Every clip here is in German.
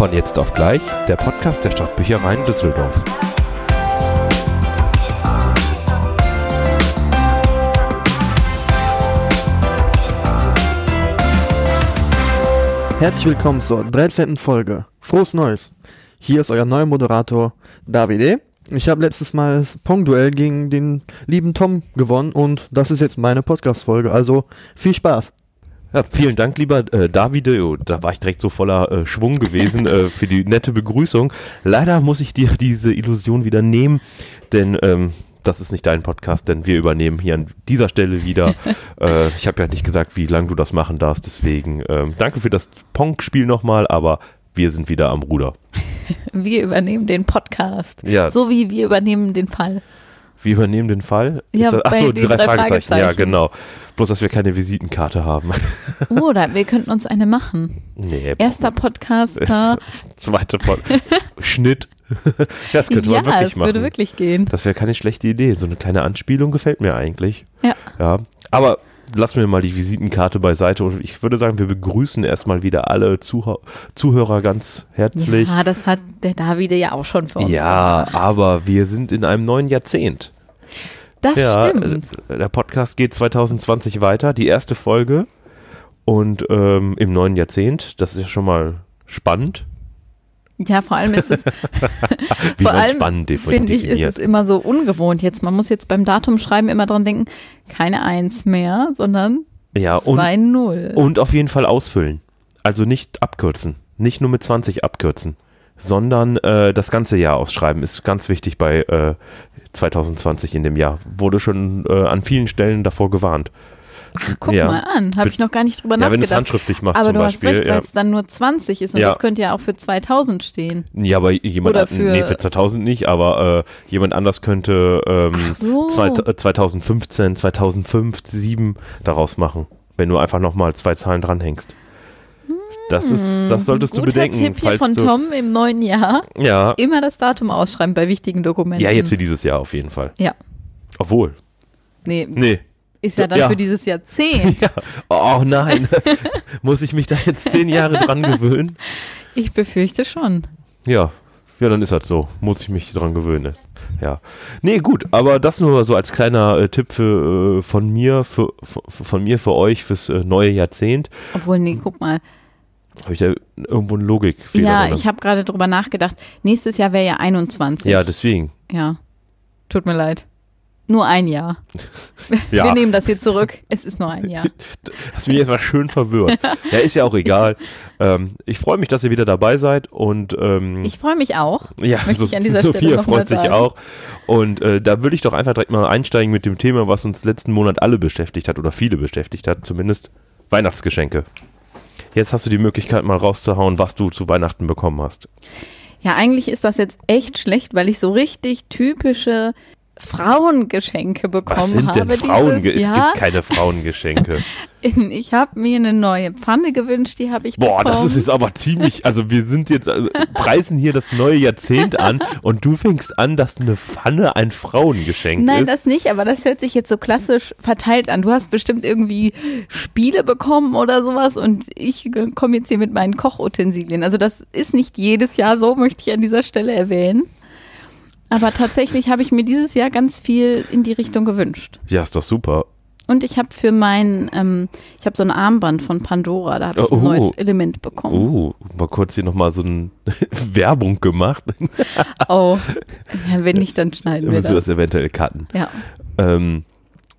Von jetzt auf gleich, der Podcast der Stadtbüchereien Düsseldorf. Herzlich willkommen zur 13. Folge. Frohes Neues. Hier ist euer neuer Moderator Davide. Ich habe letztes Mal das Pong-Duell gegen den lieben Tom gewonnen und das ist jetzt meine Podcast-Folge. Also viel Spaß. Ja, vielen Dank, lieber äh, Davide. Oh, da war ich direkt so voller äh, Schwung gewesen äh, für die nette Begrüßung. Leider muss ich dir diese Illusion wieder nehmen, denn ähm, das ist nicht dein Podcast, denn wir übernehmen hier an dieser Stelle wieder. äh, ich habe ja nicht gesagt, wie lange du das machen darfst, deswegen ähm, danke für das Pong-Spiel nochmal, aber wir sind wieder am Ruder. Wir übernehmen den Podcast. Ja. So wie wir übernehmen den Fall. Wir übernehmen den Fall. Ja, Ist das, ach bei so, die drei, drei Fragezeichen. Ja, Fragezeichen. genau. Bloß, dass wir keine Visitenkarte haben. Oder wir könnten uns eine machen. nee. Erster Podcaster. Ist, zweite Pod Schnitt. das könnte ja, man wirklich machen. würde wirklich gehen. Das wäre keine schlechte Idee. So eine kleine Anspielung gefällt mir eigentlich. Ja. Ja. Aber lassen wir mal die Visitenkarte beiseite und ich würde sagen, wir begrüßen erstmal wieder alle Zuhör Zuhörer ganz herzlich. Ja, das hat der Davide ja auch schon für uns Ja, gemacht. aber wir sind in einem neuen Jahrzehnt. Das ja, stimmt. äh, der Podcast geht 2020 weiter, die erste Folge und ähm, im neuen Jahrzehnt, das ist ja schon mal spannend. Ja, vor allem ist es, Wie vor allem spannend finde ich, ist es immer so ungewohnt jetzt. Man muss jetzt beim Datum schreiben immer dran denken, keine Eins mehr, sondern ja, und, 2-0. und auf jeden Fall ausfüllen. Also nicht abkürzen. Nicht nur mit 20 abkürzen, sondern äh, das ganze Jahr ausschreiben ist ganz wichtig bei äh, 2020 in dem Jahr. Wurde schon äh, an vielen Stellen davor gewarnt. Ach, guck ja. mal an, habe ich noch gar nicht drüber Ja, wenn du es nachgedacht. handschriftlich machst Aber zum du hast Beispiel. recht, weil es dann nur 20 ist und Ja. das könnte ja auch für 2000 stehen. Ja, aber jemand, Oder für- nee, für 2000 nicht, aber äh, jemand anders könnte ähm, so. zweit- äh, 2015, 2005, 2007 daraus machen, wenn du einfach nochmal zwei Zahlen dranhängst. Das ist, das solltest du Hm, bedenken. Tipp hier falls von du, Tom im neuen Jahr. Ja, Immer das Datum ausschreiben bei wichtigen Dokumenten. ja, jetzt für dieses Jahr auf jeden Fall. Ja. Obwohl, Nee, nee. ist ja dann Ja. für dieses Jahrzehnt. Ja. Oh nein, muss ich mich da jetzt zehn Jahre dran gewöhnen? Ich befürchte schon. Ja, ja, dann ist das so. Muss ich mich dran gewöhnen. Ja. Nee, gut, aber das nur so als kleiner äh, Tipp für, äh, von mir, für, für, von mir für euch fürs äh, neue Jahrzehnt. Obwohl, nee, guck mal. Habe ich da irgendwo einen Logikfehler Ja, drin? ich habe gerade drüber nachgedacht. Nächstes Jahr wäre ja 21. Ja, deswegen. Ja. Tut mir leid. Nur ein Jahr. Ja, Wir nehmen das hier zurück. Es ist nur ein Jahr. das bin ich jetzt mal schön verwirrt. ja, ist ja auch egal. Ähm, ich freue mich, dass ihr wieder dabei seid und ähm, Ich freue mich auch. Ja, so, ich an dieser Stelle Sophia freut sich sagen. auch. Und äh, da würde ich doch einfach direkt mal einsteigen mit dem Thema, was uns letzten Monat alle beschäftigt hat oder viele beschäftigt hat, zumindest Weihnachtsgeschenke. Jetzt hast du die Möglichkeit, mal rauszuhauen, was du zu Weihnachten bekommen hast. Ja, eigentlich ist das jetzt echt schlecht, weil ich so richtig typische Frauengeschenke bekommen Was sind denn habe. Frauen? Es gibt keine Frauengeschenke. Ich habe mir eine neue Pfanne gewünscht, die habe ich Boah, bekommen. das ist jetzt aber ziemlich, also wir sind jetzt, äh, preisen hier das neue Jahrzehnt an und du fängst an, dass eine Pfanne ein Frauengeschenk Nein, ist. das nicht, aber das hört sich jetzt so klassisch verteilt an. Du hast bestimmt irgendwie Spiele bekommen oder sowas und ich komme jetzt hier mit meinen Kochutensilien. Also das ist nicht jedes Jahr so, möchte ich an dieser Stelle erwähnen. Aber tatsächlich habe ich mir dieses Jahr ganz viel in die Richtung gewünscht. ja, ist doch super. Und ich habe für mein, ähm, ich habe so ein Armband von Pandora, da habe ich Oh, ein neues. Element bekommen. Oh, mal kurz hier nochmal so eine Werbung gemacht. Oh, ja, wenn nicht, dann schneiden wir Müssen wir das. das eventuell cutten. Ja. Ähm,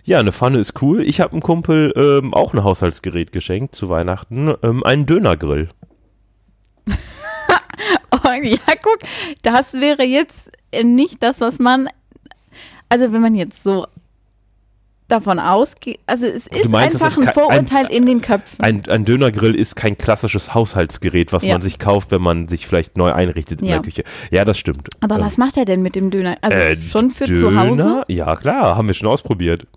ja, eine Pfanne ist cool. Ich habe einem Kumpel ähm, auch ein Haushaltsgerät geschenkt zu Weihnachten. Ähm, einen Dönergrill. Oh, ja, guck, das wäre jetzt nicht das, was man, also wenn man jetzt so davon ausgeht, also es ist meinst, einfach ist ein kein- ein- Vorurteil in den Köpfen. Ein, ein Dönergrill ist kein klassisches Haushaltsgerät, was Ja. man sich kauft, wenn man sich vielleicht neu einrichtet in Ja. der Küche. Ja, das stimmt. Aber Ähm, was macht er denn mit dem Döner? Also äh, schon für Döner? zu Hause? Ja, klar, haben wir schon ausprobiert.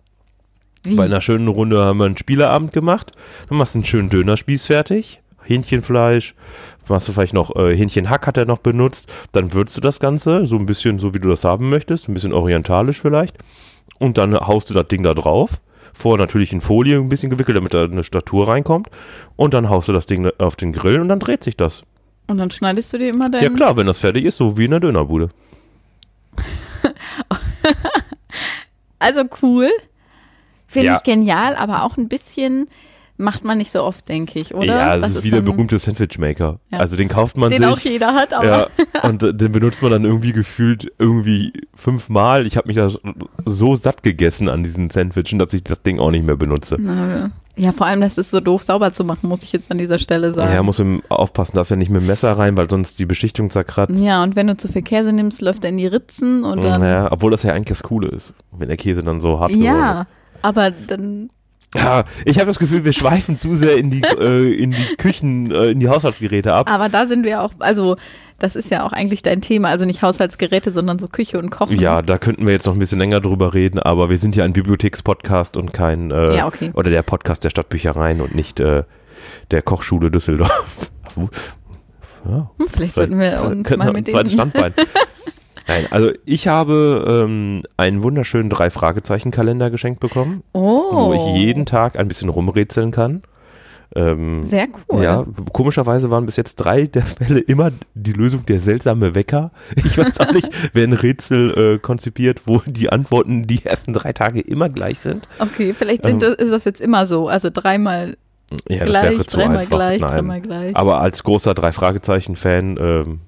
Wie? Bei einer schönen Runde haben wir einen Spieleabend gemacht. Dann machst du einen schönen Dönerspieß fertig. Hähnchenfleisch. Machst du vielleicht noch äh, Hähnchenhack hat er noch benutzt. Dann würzt du das Ganze, so ein bisschen so, wie du das haben möchtest. Ein bisschen orientalisch vielleicht. Und dann haust du das Ding da drauf. Vorher natürlich in Folie ein bisschen gewickelt, damit da eine Statur reinkommt. Und dann haust du das Ding auf den Grill und dann dreht sich das. Und dann schneidest du dir immer dein. Ja klar, wenn das fertig ist, so wie in der Dönerbude. Also cool. Finde Ja. ich genial, aber auch ein bisschen macht man nicht so oft, denke ich, oder? Ja, das, ist wie der berühmte Sandwichmaker. Ja. Also den kauft man Den sich. auch jeder hat, aber. Ja, und äh, den benutzt man dann irgendwie gefühlt irgendwie fünfmal. Ich habe mich da so satt gegessen an diesen Sandwichen, dass ich das Ding auch nicht mehr benutze. Na, ja, vor allem, das ist so doof sauber zu machen, muss ich jetzt an dieser Stelle sagen. Ja, muss aufpassen, dass er nicht mit dem Messer rein, weil sonst die Beschichtung zerkratzt. Ja, und wenn du zu viel Käse nimmst, läuft er in die Ritzen und dann. Ja, obwohl das ja eigentlich das Coole ist, wenn der Käse dann so hart geworden ist. Ja, aber dann. Ja, ich habe das Gefühl, wir schweifen zu sehr in die, äh, in die Küchen, äh, in die Haushaltsgeräte ab. Aber da sind wir auch, also das ist ja auch eigentlich dein Thema, also nicht Haushaltsgeräte, sondern so Küche und Kochen. Ja, da könnten wir jetzt noch ein bisschen länger drüber reden, aber wir sind ja ein Bibliothekspodcast und kein, äh, Ja, okay. oder der Podcast der Stadtbüchereien und nicht äh, der Kochschule Düsseldorf. ja, Hm, vielleicht sollten wir uns mal mit. Standbein. Nein, also ich habe ähm, einen wunderschönen Drei-Fragezeichen-Kalender geschenkt bekommen, Oh. wo ich jeden Tag ein bisschen rumrätseln kann. Ähm, Sehr cool. Ja, komischerweise waren bis jetzt drei der Fälle immer die Lösung der seltsame Wecker. Ich weiß auch nicht, wer ein Rätsel äh, konzipiert, wo die Antworten die ersten drei Tage immer gleich sind. Okay, vielleicht sind, Ähm, ist das jetzt immer so. Also dreimal Ja, gleich, zu dreimal einfach. gleich, Nein. dreimal gleich. Aber als großer Drei-Fragezeichen-Fan ähm,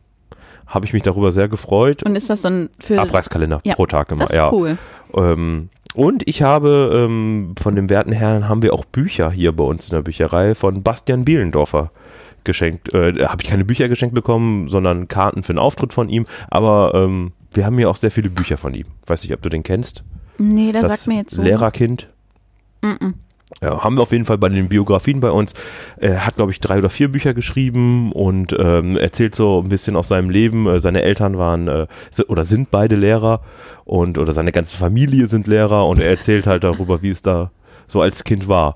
habe ich mich darüber sehr gefreut. Und ist das so ein für Abreißkalender Ja, pro Tag immer, das ist ja. cool. Ähm, und ich habe ähm, von dem werten Herrn haben wir auch Bücher hier bei uns in der Bücherei von Bastian Bielendorfer geschenkt. Äh, da habe ich keine Bücher geschenkt bekommen, sondern Karten für einen Auftritt von ihm. Aber ähm, wir haben hier auch sehr viele Bücher von ihm. Weiß nicht, ob du den kennst. Nee, der das sagt mir jetzt so. Lehrerkind. Mm-mm. Ja, haben wir auf jeden Fall bei den Biografien bei uns. Er hat, glaube ich, drei oder vier Bücher geschrieben und ähm, erzählt so ein bisschen aus seinem Leben. Äh, seine Eltern waren äh, oder sind beide Lehrer und oder seine ganze Familie sind Lehrer und er erzählt halt darüber, wie es da so als Kind war.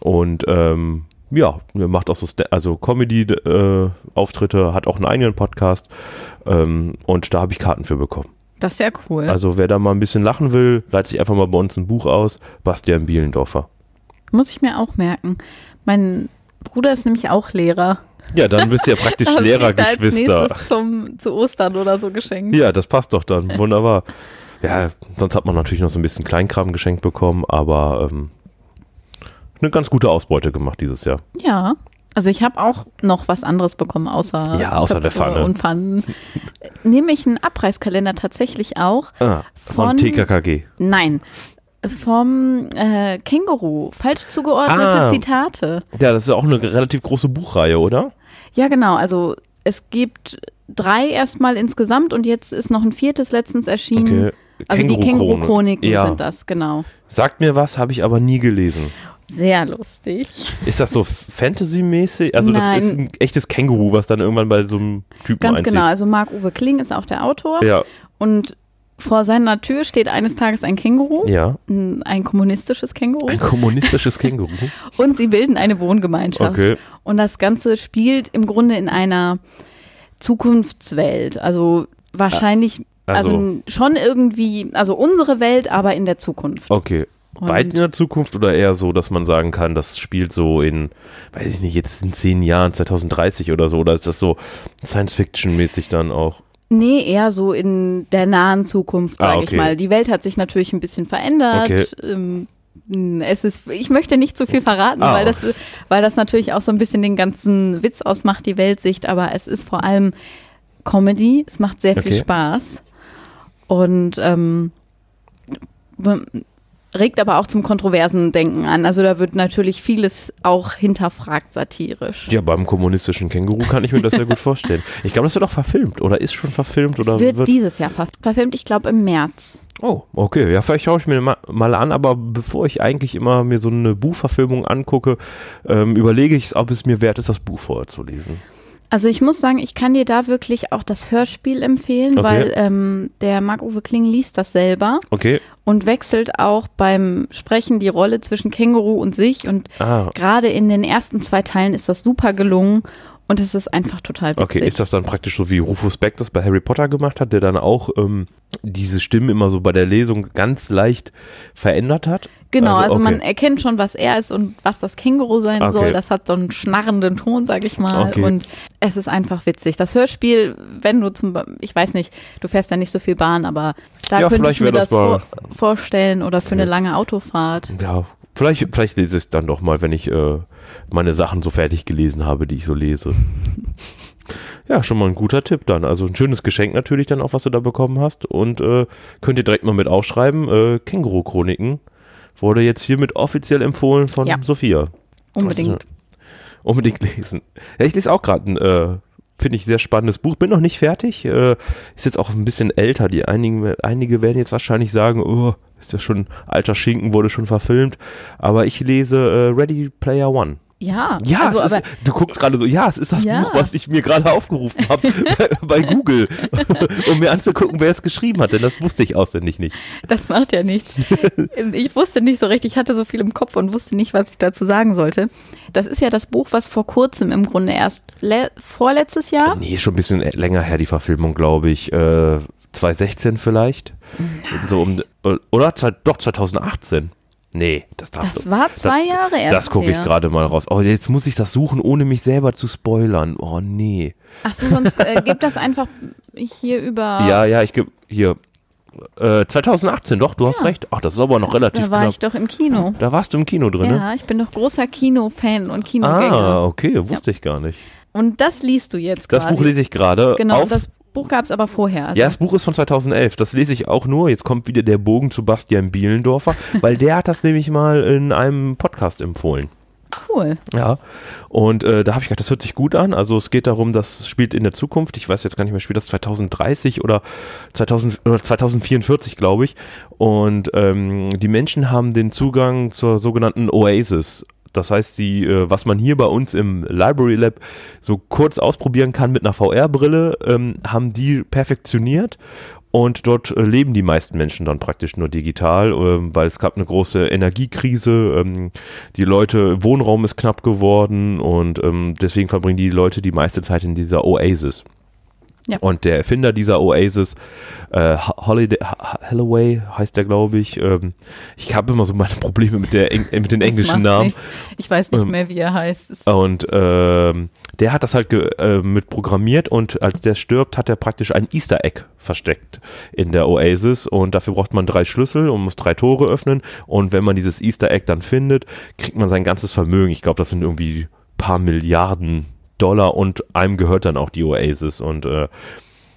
Und ähm, ja, er macht auch so also Comedy-Auftritte, hat auch einen eigenen Podcast ähm, und da habe ich Karten für bekommen. Das ist ja cool. Also wer da mal ein bisschen lachen will, leitet sich einfach mal bei uns ein Buch aus. Bastian Bielendorfer. Muss ich mir auch merken. Mein Bruder ist nämlich auch Lehrer. Ja, dann bist du ja praktisch er Lehrergeschwister. Zum, zu Ostern oder so geschenkt. Ja, das passt doch dann. Wunderbar. Ja, sonst hat man natürlich noch so ein bisschen Kleinkram geschenkt bekommen, aber ähm, eine ganz gute Ausbeute gemacht dieses Jahr. Ja. Also ich habe auch noch was anderes bekommen, außer, Ja, außer der Pfanne. und Pfannen. Nämlich einen Abreißkalender tatsächlich auch. Ah, von, Von- TKKG. Nein, vom äh, Känguru. Falsch zugeordnete Ah. Zitate. Ja, das ist auch eine relativ große Buchreihe, oder? Ja, genau. Also es gibt drei erstmal insgesamt und jetzt ist noch ein viertes letztens erschienen. Okay. Also die Känguru-Chronik. Känguru-Chroniken Ja. sind das, genau. Sagt mir was, habe ich aber nie gelesen. Sehr lustig. Ist das so Fantasy-mäßig? Also das Nein. ist ein echtes Känguru, was dann irgendwann bei so einem Typen Ganz einzieht. genau. Also Marc-Uwe Kling ist auch der Autor. Ja, Und vor seiner Tür steht eines Tages ein Känguru, ja. ein, kommunistisches Känguru. Ein kommunistisches Känguru. Und sie bilden eine Wohngemeinschaft. Okay. Und das Ganze spielt im Grunde in einer Zukunftswelt. Also wahrscheinlich, also, Also- schon irgendwie, also unsere Welt, aber in der Zukunft. Okay. Und- Weit in der Zukunft oder eher so, dass man sagen kann, das spielt so in, weiß ich nicht, jetzt in zehn Jahren, 2030 oder so, oder ist das so Science-Fiction-mäßig dann auch? Nee, eher so in der nahen Zukunft, Ah, sage okay. ich mal. Die Welt hat sich natürlich ein bisschen verändert. Okay. Ähm, es ist, ich möchte nicht zu viel verraten, Ah, weil, das, weil das natürlich auch so ein bisschen den ganzen Witz ausmacht, die Weltsicht, aber es ist vor allem Comedy, es macht sehr viel Okay. Spaß und ähm, regt aber auch zum kontroversen Denken an. Also da wird natürlich vieles auch hinterfragt satirisch. Ja, beim kommunistischen Känguru kann ich mir das sehr gut vorstellen. Ich glaube, das wird auch verfilmt oder ist schon verfilmt oder es wird, dieses Jahr ver verfilmt, ich glaube im März. Oh, okay. Ja, vielleicht schaue ich mir ma- mal an, aber bevor ich eigentlich immer mir so eine Buchverfilmung angucke, ähm, überlege ich, ob es mir wert ist, das Buch vorher zu lesen. Also ich muss sagen, ich kann dir da wirklich auch das Hörspiel empfehlen, Okay. weil ähm, der Marc-Uwe Kling liest das selber Okay. und wechselt auch beim Sprechen die Rolle zwischen Känguru und sich. Und Ah, gerade in den ersten zwei Teilen ist das super gelungen. Und es ist einfach total witzig. Okay, ist das dann praktisch so wie Rufus Beck das bei Harry Potter gemacht hat, der dann auch ähm, diese Stimmen immer so bei der Lesung ganz leicht verändert hat? Genau, also, okay. man erkennt schon, was er ist und was das Känguru sein Okay. soll. Das hat so einen schnarrenden Ton, sag ich mal. Okay. Und es ist einfach witzig. Das Hörspiel, wenn du zum, ich weiß nicht, du fährst ja nicht so viel Bahn, aber da Ja, könnte ich mir das das vor, vorstellen oder für eine lange Autofahrt. Ja, vielleicht, vielleicht lese ich es dann doch mal, wenn ich äh, meine Sachen so fertig gelesen habe, die ich so lese. Ja, schon mal ein guter Tipp dann. Also ein schönes Geschenk natürlich dann auch, was du da bekommen hast. Und äh, könnt ihr direkt mal mit aufschreiben. Äh, Känguru-Chroniken wurde jetzt hiermit offiziell empfohlen von Ja. Sophia. Unbedingt. Unbedingt lesen. Ja, ich lese auch gerade ein, äh, finde ich, sehr spannendes Buch. Bin noch nicht fertig. Äh, ist jetzt auch ein bisschen älter. Die einigen, einige werden jetzt wahrscheinlich sagen, oh, ist ja schon alter Schinken, wurde schon verfilmt. Aber ich lese äh, Ready Player One. Ja, Ja, also, es aber ist, du guckst gerade so, ja, es ist das Ja. Buch, was ich mir gerade aufgerufen habe bei Google, um mir anzugucken, wer es geschrieben hat, denn das wusste ich auswendig nicht. das macht ja nichts. Ich wusste nicht so recht, ich hatte so viel im Kopf und wusste nicht, was ich dazu sagen sollte. Das ist ja das Buch, was vor kurzem im Grunde erst le- vorletztes Jahr. Nee, schon ein bisschen länger her, die Verfilmung, glaube ich. Äh, 2016 vielleicht? So um, oder? Zwei- Doch, 2018. Nee, das darf Das war zwei Jahre erst. Das gucke ich gerade mal raus. Oh, jetzt muss ich das suchen, ohne mich selber zu spoilern. Oh, nee. Ach so, sonst äh, gib das einfach hier über. Ja, ja, ich gebe hier. Äh, 2018, doch, du hast Ja. recht. Ach, das ist aber noch relativ da war knapp. ich doch im Kino. Da warst du im Kino drin, ne? Ja, ich bin doch großer Kinofan und Kinogänger. Ah, okay, wusste ich gar nicht. Und das liest du jetzt Das quasi. Buch lese ich gerade. Genau, auf, das Buch gab es aber vorher. Also ja, das Buch ist von 2011. Das lese ich auch nur. Jetzt kommt wieder der Bogen zu Bastian Bielendorfer, weil der hat das nämlich mal in einem Podcast empfohlen. cool. Ja, und äh, da habe ich gedacht, das hört sich gut an. Also es geht darum, das spielt in der Zukunft. Ich weiß jetzt gar nicht mehr, spielt das 2030 oder, 2000, oder 2044, glaube ich. Und ähm, die Menschen haben den Zugang zur sogenannten Oasis. Das heißt, sie, äh, was man hier bei uns im Library Lab so kurz ausprobieren kann mit einer VR-Brille, ähm, haben die perfektioniert. Und dort äh, leben die meisten Menschen dann praktisch nur digital, ähm, weil es gab eine große Energiekrise. Ähm, die Leute, Wohnraum ist knapp geworden und ähm, deswegen verbringen die Leute die meiste Zeit in dieser Oasis. Ja. Und der Erfinder dieser Oasis, äh, Holiday, Holloway heißt der, glaube ich. Ähm, ich habe immer so meine Probleme mit, der, Eng- mit den englischen Namen. nichts. Ich weiß nicht Ähm, mehr, wie er heißt. Und ähm, der hat das halt äh, mit programmiert und als der stirbt, hat er praktisch ein Easter Egg versteckt in der Oasis und dafür braucht man drei Schlüssel und muss drei Tore öffnen und wenn man dieses Easter Egg dann findet, kriegt man sein ganzes Vermögen. Ich glaube, das sind irgendwie paar Milliarden Dollar und einem gehört dann auch die Oasis und äh,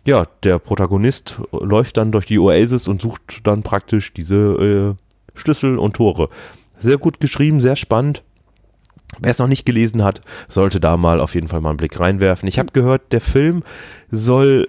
ja, der Protagonist läuft dann durch die Oasis und sucht dann praktisch diese äh, Schlüssel und Tore. Sehr gut geschrieben, sehr spannend. Wer es noch nicht gelesen hat, sollte da mal auf jeden Fall mal einen Blick reinwerfen. Ich habe gehört, der Film soll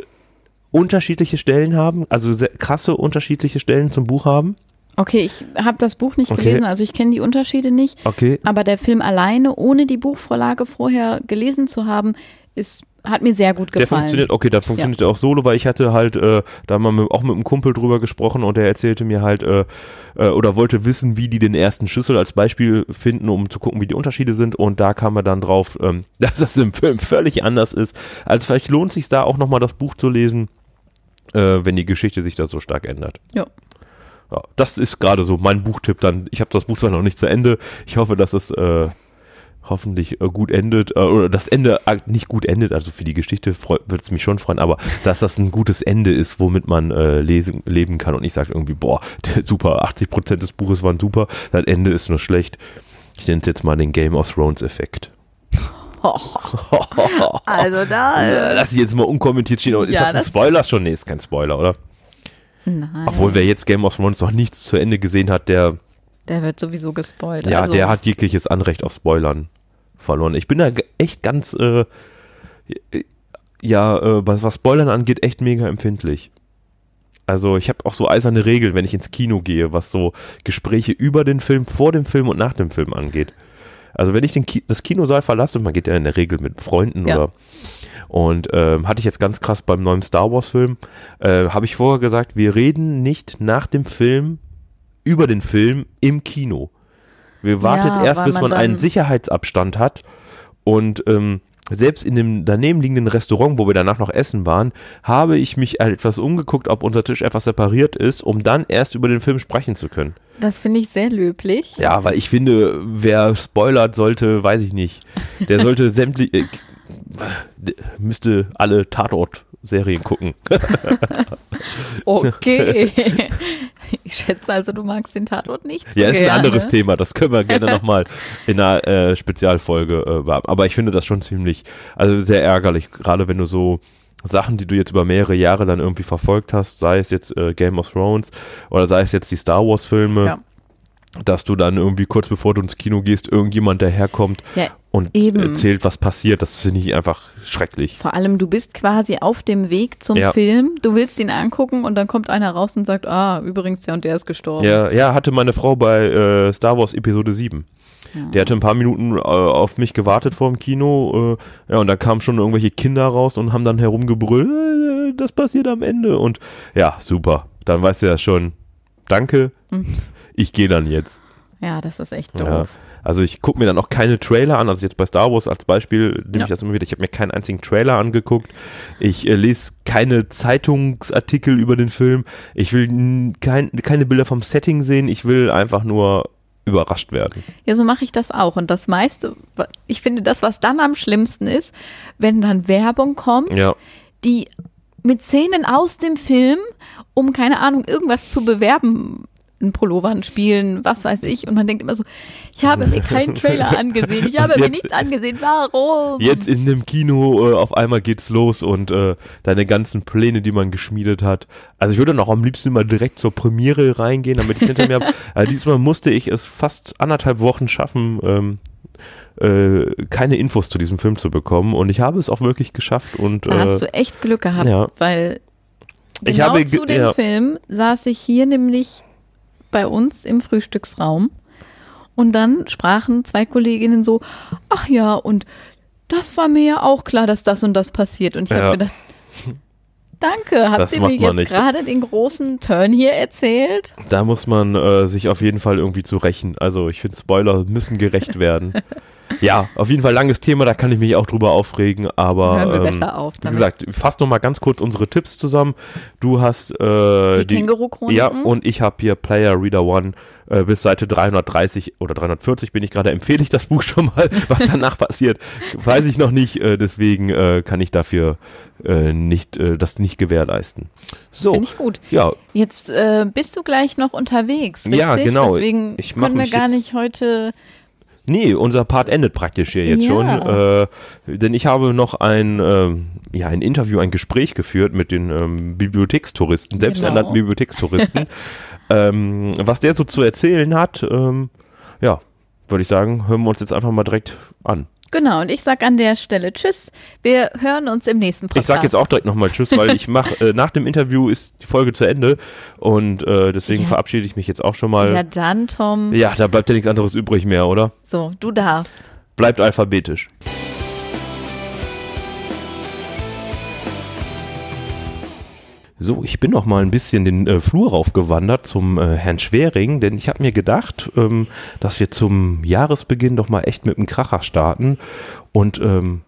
unterschiedliche Stellen haben, also krasse unterschiedliche Stellen zum Buch haben. Okay, ich habe das Buch nicht Okay. gelesen, also ich kenne die Unterschiede nicht. Okay. Aber der Film alleine, ohne die Buchvorlage vorher gelesen zu haben, ist, hat mir sehr gut Der gefallen. funktioniert, okay, der funktioniert auch solo, weil ich hatte halt äh, da mal mit, auch mit einem Kumpel drüber gesprochen und der erzählte mir halt äh, äh, oder wollte wissen, wie die den ersten Schlüssel als Beispiel finden, um zu gucken, wie die Unterschiede sind und da kam er dann drauf, ähm, dass das im Film völlig anders ist. Also vielleicht lohnt sich da auch nochmal das Buch zu lesen, äh, wenn die Geschichte sich da so stark ändert. Ja. Ja, das ist gerade so mein Buchtipp dann. Ich habe das Buch zwar noch nicht zu Ende. Ich hoffe, dass es äh, hoffentlich äh, gut endet. Äh, oder das Ende äh, nicht gut endet, also für die Geschichte würde es mich schon freuen, aber dass das ein gutes Ende ist, womit man äh, lesen, leben kann und ich sage irgendwie, boah, super, 80% des Buches waren super, das Ende ist nur schlecht. Ich nenne es jetzt mal den Game of Thrones Effekt. Also da. Lass ich jetzt mal unkommentiert stehen. Aber ist Ja, das ein das- Spoiler schon? Nee, ist kein Spoiler, oder? Nein, Obwohl, wer jetzt Game of Thrones noch nicht zu Ende gesehen hat, der der wird sowieso gespoilt. Ja, also, der hat jegliches Anrecht auf Spoilern verloren. Ich bin da echt ganz, äh, ja, äh, was, was Spoilern angeht, echt mega empfindlich. Also ich habe auch so eiserne Regeln, wenn ich ins Kino gehe, was so Gespräche über den Film, vor dem Film und nach dem Film angeht. Also wenn ich den Ki das Kinosaal verlasse, man geht ja in der Regel mit Freunden Ja. oder und ähm, hatte ich jetzt ganz krass beim neuen Star Wars Film, äh, habe ich vorher gesagt, wir reden nicht nach dem Film über den Film im Kino. Wir wartet Ja, erst, bis man man einen Sicherheitsabstand hat und ähm, selbst in dem daneben liegenden Restaurant, wo wir danach noch essen waren, habe ich mich etwas umgeguckt, ob unser Tisch etwas separiert ist, um dann erst über den Film sprechen zu können. Das finde ich sehr löblich. Ja, weil ich finde, wer spoilert sollte, weiß ich nicht. Der sollte sämtlich, äh, müsste alle Tatort-Serien gucken. Okay. Ich schätze also, du magst den Tatort nicht. So Ja, ist ein gerne. anderes Thema. Das können wir gerne nochmal in einer äh, Spezialfolge äh. Aber ich finde das schon ziemlich, also sehr ärgerlich, gerade wenn du so Sachen, die du jetzt über mehrere Jahre dann irgendwie verfolgt hast, sei es jetzt äh, Game of Thrones oder sei es jetzt die Star Wars Filme, Ja. Dass du dann irgendwie kurz bevor du ins Kino gehst, irgendjemand daherkommt Ja, und eben. erzählt, was passiert. Das finde ich einfach schrecklich. Vor allem, du bist quasi auf dem Weg zum Ja. Film, du willst ihn angucken und dann kommt einer raus und sagt, ah, übrigens, der und der ist gestorben. Ja, ja, hatte meine Frau bei äh, Star Wars Episode 7. Der hatte ein paar Minuten äh, auf mich gewartet vor dem Kino. Äh, ja, und dann kamen schon irgendwelche Kinder raus und haben dann herumgebrüllt, äh, das passiert am Ende. Und ja, super. Dann weißt du ja schon, danke, Mhm. ich gehe dann jetzt. Ja, das ist echt Ja. doof. Also ich gucke mir dann auch keine Trailer an. Also jetzt bei Star Wars als Beispiel nehme Ja. ich das immer wieder. Ich habe mir keinen einzigen Trailer angeguckt. Ich äh, lese keine Zeitungsartikel über den Film. Ich will kein, keine Bilder vom Setting sehen. Ich will einfach nur überrascht werden. Ja, so mache ich das auch. Und das meiste, ich finde, das, was dann am schlimmsten ist, wenn dann Werbung kommt, Ja, die mit Szenen aus dem Film, um keine Ahnung, irgendwas zu bewerben, ein Pullovern spielen, was weiß ich. Und man denkt immer so, ich habe mir keinen Trailer angesehen, ich habe mir Jetzt- nichts angesehen, warum? jetzt in dem Kino äh, auf einmal geht's los und äh, deine ganzen Pläne, die man geschmiedet hat. Also ich würde noch am liebsten immer direkt zur Premiere reingehen, damit ich es hinter mir habe. Aber diesmal musste ich es fast anderthalb Wochen schaffen, ähm, äh, keine Infos zu diesem Film zu bekommen. Und ich habe es auch wirklich geschafft. Und Da äh, hast du echt Glück gehabt, ja. weil Ich genau habe zu dem ja. Film saß ich hier nämlich bei uns im Frühstücksraum und dann sprachen zwei Kolleginnen so, ach ja, und das war mir ja auch klar, dass das und das passiert. Und ich Ja. habe gedacht, danke, habt Das ihr mir jetzt gerade den großen Turn hier erzählt? da muss man äh, sich auf jeden Fall irgendwie zu rächen. Also ich finde, Spoiler müssen gerecht werden. ja, auf jeden Fall langes Thema, da kann ich mich auch drüber aufregen, aber Hören wir ähm, besser auf wie gesagt, fass noch mal ganz kurz unsere Tipps zusammen. Du hast äh, die, Känguru-Chroniken. Ja, und ich habe hier Player Reader One äh, bis Seite 330 oder 340 bin ich gerade, empfehle ich das Buch schon mal. Was danach passiert, weiß ich noch nicht. Äh, deswegen äh, kann ich dafür äh, nicht äh, das nicht gewährleisten. So, Finde ich gut. ja, Jetzt äh, bist du gleich noch unterwegs, richtig? Ja, genau. Deswegen Ich können wir gar nicht heute nee, unser Part endet praktisch hier jetzt Ja. schon, äh, denn ich habe noch ein ähm, ja ein Interview, ein Gespräch geführt mit den ähm, Bibliothekstouristen, selbsternannten Genau. Bibliothekstouristen. ähm, was der so zu erzählen hat, ähm, ja, würde ich sagen, hören wir uns jetzt einfach mal direkt an. Genau, und ich sag an der Stelle Tschüss. Wir hören uns im nächsten Podcast. Ich sage jetzt auch direkt nochmal Tschüss, weil ich mache, äh, nach dem Interview ist die Folge zu Ende und äh, deswegen Ja. verabschiede ich mich jetzt auch schon mal. Ja, Ja. dann, Tom. da bleibt ja nichts anderes übrig mehr, oder? So, du darfst. Bleibt alphabetisch. So, ich bin noch mal ein bisschen den äh, Flur raufgewandert zum äh, Herrn Schwering, denn ich habe mir gedacht, ähm, dass wir zum Jahresbeginn doch mal echt mit einem Kracher starten und ähm,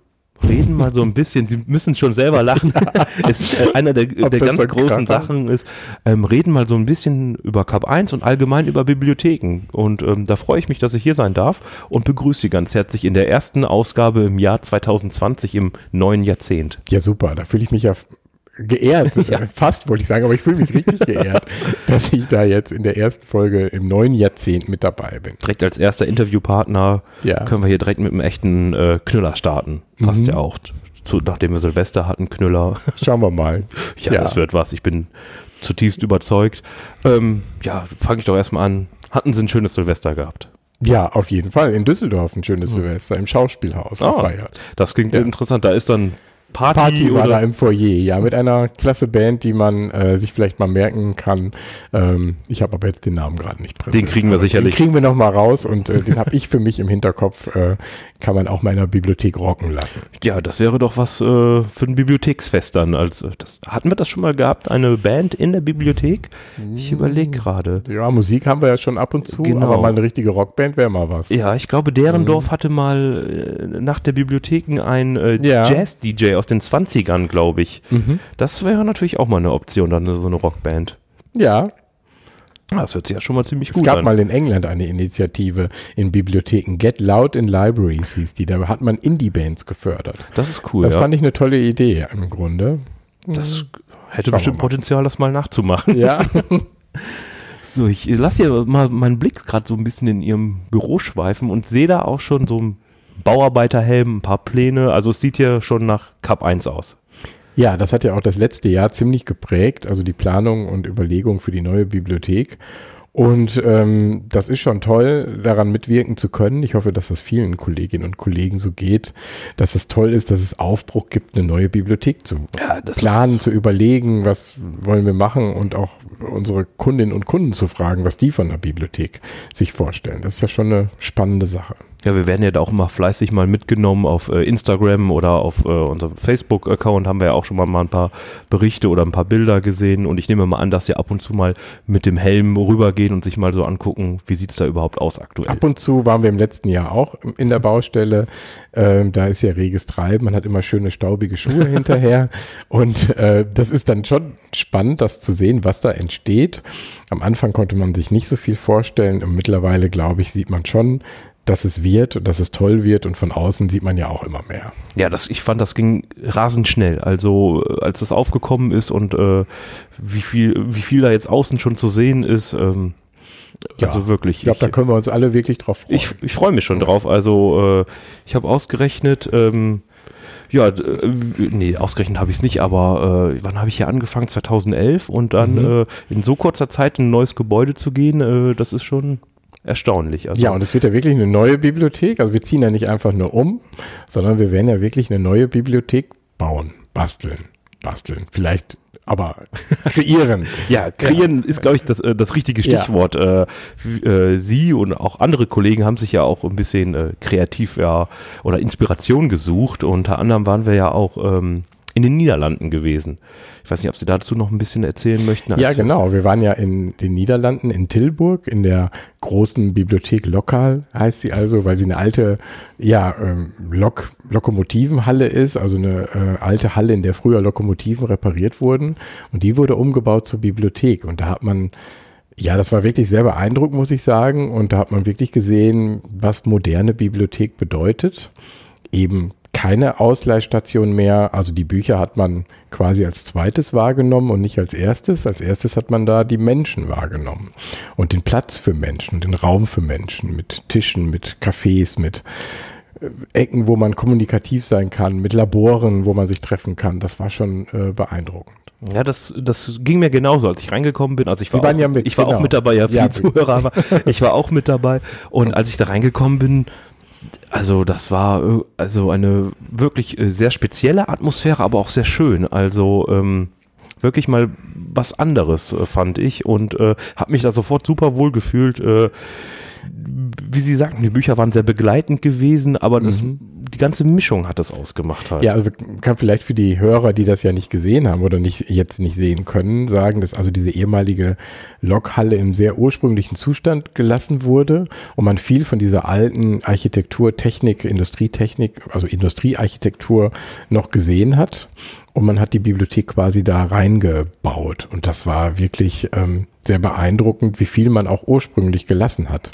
reden mal so ein bisschen. Sie müssen schon selber lachen. es ist äh, einer der, der ganz großen? Sachen ist, ähm, reden mal so ein bisschen über Cup 1 und allgemein über Bibliotheken. Und ähm, da freue ich mich, dass ich hier sein darf und begrüße Sie ganz herzlich in der ersten Ausgabe im Jahr 2020 im neuen Jahrzehnt. Ja, super. Da fühle ich mich ja geehrt. Ja. Fast wollte ich sagen, aber ich fühle mich richtig geehrt, dass ich da jetzt in der ersten Folge im neuen Jahrzehnt mit dabei bin. Direkt als erster Interviewpartner Ja. können wir hier direkt mit einem echten äh, Knüller starten. Passt Mhm. ja auch. Zu, nachdem wir Silvester hatten, Knüller. Schauen wir mal. Ja, das wird was. Ich bin zutiefst überzeugt. Ähm, ja, fange ich doch erstmal an. Hatten Sie ein schönes Silvester gehabt? Ja, auf jeden Fall. In Düsseldorf ein schönes Silvester im Schauspielhaus Ah. gefeiert. Das klingt Ja. interessant. Da ist dann Party, Party war oder da im Foyer, ja, mit einer klasse Band, die man äh, sich vielleicht mal merken kann. Ähm, ich habe aber jetzt den Namen gerade nicht präsent. Den kriegen wir sicherlich. Den kriegen wir noch mal raus und äh, den habe ich für mich im Hinterkopf. Äh, kann man auch mal in der Bibliothek rocken lassen. Ja, das wäre doch was äh, für ein Bibliotheksfest dann. Also, das, hatten wir das schon mal gehabt, eine Band in der Bibliothek? Ich überlege gerade. Ja, Musik haben wir ja schon ab und zu, Genau. aber mal eine richtige Rockband wäre mal was. Ja, ich glaube, Derendorf hatte mal äh, nach der Bibliotheken ein äh, Ja. Jazz-DJ aus den 20ern, glaube ich. Mhm. Das wäre natürlich auch mal eine Option, dann so eine Rockband. Ja, Das hört sich ja schon mal ziemlich es gut gab an. mal in England eine Initiative in Bibliotheken. Get Loud in Libraries hieß die. Da hat man Indie-Bands gefördert. das ist cool, das ja. fand ich eine tolle Idee im Grunde. das hätte Schauen bestimmt. Potenzial, das mal nachzumachen. Ja, So, ich lasse hier mal meinen Blick gerade so ein bisschen in ihrem Büro schweifen und sehe da auch schon so ein Bauarbeiterhelm, ein paar Pläne. Also es sieht hier schon nach Cup 1 aus. Ja, das hat ja auch das letzte Jahr ziemlich geprägt, also die Planung und Überlegung für die neue Bibliothek. Und ähm, das ist schon toll, daran mitwirken zu können. Ich hoffe, dass das vielen Kolleginnen und Kollegen so geht, dass es toll ist, dass es Aufbruch gibt, eine neue Bibliothek zu Ja, das planen, zu überlegen, was wollen wir machen und auch unsere Kundinnen und Kunden zu fragen, was die von der Bibliothek sich vorstellen. Das ist ja schon eine spannende Sache. Ja, wir werden ja da auch immer fleißig mal mitgenommen auf äh, Instagram oder auf äh, unserem Facebook-Account haben wir ja auch schon mal, mal ein paar Berichte oder ein paar Bilder gesehen und ich nehme mal an, dass sie ab und zu mal mit dem Helm rübergehen und sich mal so angucken, wie sieht es da überhaupt aus aktuell. Ab und zu waren wir im letzten Jahr auch in der Baustelle. Ähm, da ist ja reges Treiben. Man hat immer schöne staubige Schuhe hinterher. Und äh, das ist dann schon spannend, das zu sehen, was da entsteht. Am Anfang konnte man sich nicht so viel vorstellen. Und mittlerweile, glaube ich, sieht man schon, dass es wird und dass es toll wird. Und von außen sieht man ja auch immer mehr. Ja, das, ich fand, das ging rasend schnell. Also, äh, als das aufgekommen ist und äh, wie, viel, wie viel da jetzt außen schon zu sehen ist, ähm, Ja, also wirklich. Ich glaube, da können wir uns alle wirklich drauf freuen. Ich, ich freue mich schon drauf. Also, äh, ich habe ausgerechnet, ähm, ja, äh, nee, ausgerechnet habe ich es nicht, aber äh, wann habe ich hier angefangen? 2011 und dann Mhm. äh, in so kurzer Zeit in ein neues Gebäude zu gehen, äh, das ist schon erstaunlich. Also, Ja, und es wird ja wirklich eine neue Bibliothek. Also wir ziehen ja nicht einfach nur um, sondern wir werden ja wirklich eine neue Bibliothek bauen, basteln, basteln. Vielleicht aber kreieren. Ja, kreieren ist, glaube ich, das, äh, das richtige Ja. Stichwort. Äh, w- äh, Sie und auch andere Kollegen haben sich ja auch ein bisschen äh, kreativ ja, oder Inspiration gesucht. Unter anderem waren wir ja auch ähm, in den Niederlanden gewesen. Ich weiß nicht, ob Sie dazu noch ein bisschen erzählen möchten. Ja, genau. Wir waren ja in den Niederlanden, in Tilburg, in der großen Bibliothek Lokal, heißt sie also, weil sie eine alte, ja, ähm, Lok Lokomotivenhalle ist, also eine äh, alte Halle, in der früher Lokomotiven repariert wurden. Und die wurde umgebaut zur Bibliothek. Und da hat man ja, das war wirklich sehr beeindruckend, muss ich sagen. Und da hat man wirklich gesehen, was moderne Bibliothek bedeutet. Eben keine Ausleihstation mehr. Also die Bücher hat man quasi als zweites wahrgenommen und nicht als erstes. Als erstes hat man da die Menschen wahrgenommen und den Platz für Menschen, den Raum für Menschen mit Tischen, mit Cafés, mit äh, Ecken, wo man kommunikativ sein kann, mit Laboren, wo man sich treffen kann. Das war schon äh, beeindruckend. Ja, das, das ging mir genauso, als ich reingekommen bin. Also ich war, auch, ja mit, ich war genau. auch mit dabei, ja, viele Ja, Zuhörer, aber ich war auch mit dabei. Und als ich da reingekommen bin, also das war also eine wirklich äh, sehr spezielle Atmosphäre, aber auch sehr schön. Also ähm, wirklich mal was anderes, äh, fand ich. Und äh, habe mich da sofort super wohl gefühlt. Äh, wie Sie sagten, die Bücher waren sehr begleitend gewesen, aber das, die ganze Mischung hat das ausgemacht halt. Ja, also kann vielleicht für die Hörer, die das ja nicht gesehen haben oder nicht jetzt nicht sehen können, sagen, dass also diese ehemalige Lokhalle im sehr ursprünglichen Zustand gelassen wurde und man viel von dieser alten Architektur, Technik, Industrietechnik, also Industriearchitektur noch gesehen hat. Und man hat die Bibliothek quasi da reingebaut. Und das war wirklich ähm, sehr beeindruckend, wie viel man auch ursprünglich gelassen hat.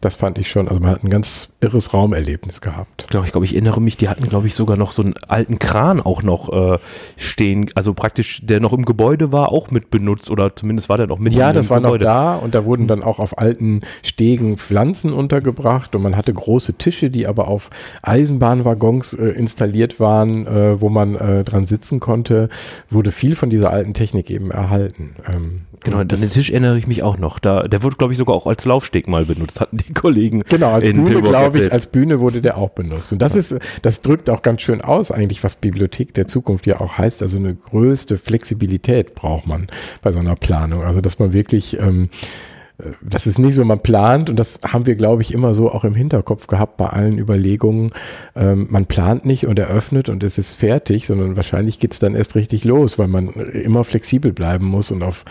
Das fand ich schon, also man hat ein ganz irres Raumerlebnis gehabt. Genau, ich glaube, ich erinnere mich, die hatten, glaube ich, sogar noch so einen alten Kran auch noch äh, stehen, also praktisch, der noch im Gebäude war, auch mit benutzt oder zumindest war der noch mit Ja, das war noch Gebäude. da und da wurden dann auch auf alten Stegen Pflanzen untergebracht und man hatte große Tische, die aber auf Eisenbahnwaggons äh, installiert waren, äh, wo man äh, dran sitzen konnte, wurde viel von dieser alten Technik eben erhalten. Ähm, Genau, an den Tisch erinnere ich mich auch noch. Da, der wurde, glaube ich, sogar auch als Laufsteg mal benutzt. benutzt hatten die Kollegen. Genau, als Bühne, glaube ich, als Bühne wurde der auch benutzt. Und das ist, das drückt auch ganz schön aus, eigentlich, was Bibliothek der Zukunft ja auch heißt. Also eine größte Flexibilität braucht man bei so einer Planung. Also, dass man wirklich, ähm, äh, das ist nicht so, man plant, und das haben wir, glaube ich, immer so auch im Hinterkopf gehabt bei allen Überlegungen. Ähm, man plant nicht und eröffnet und es ist fertig, sondern wahrscheinlich geht's dann erst richtig los, weil man immer flexibel bleiben muss und auf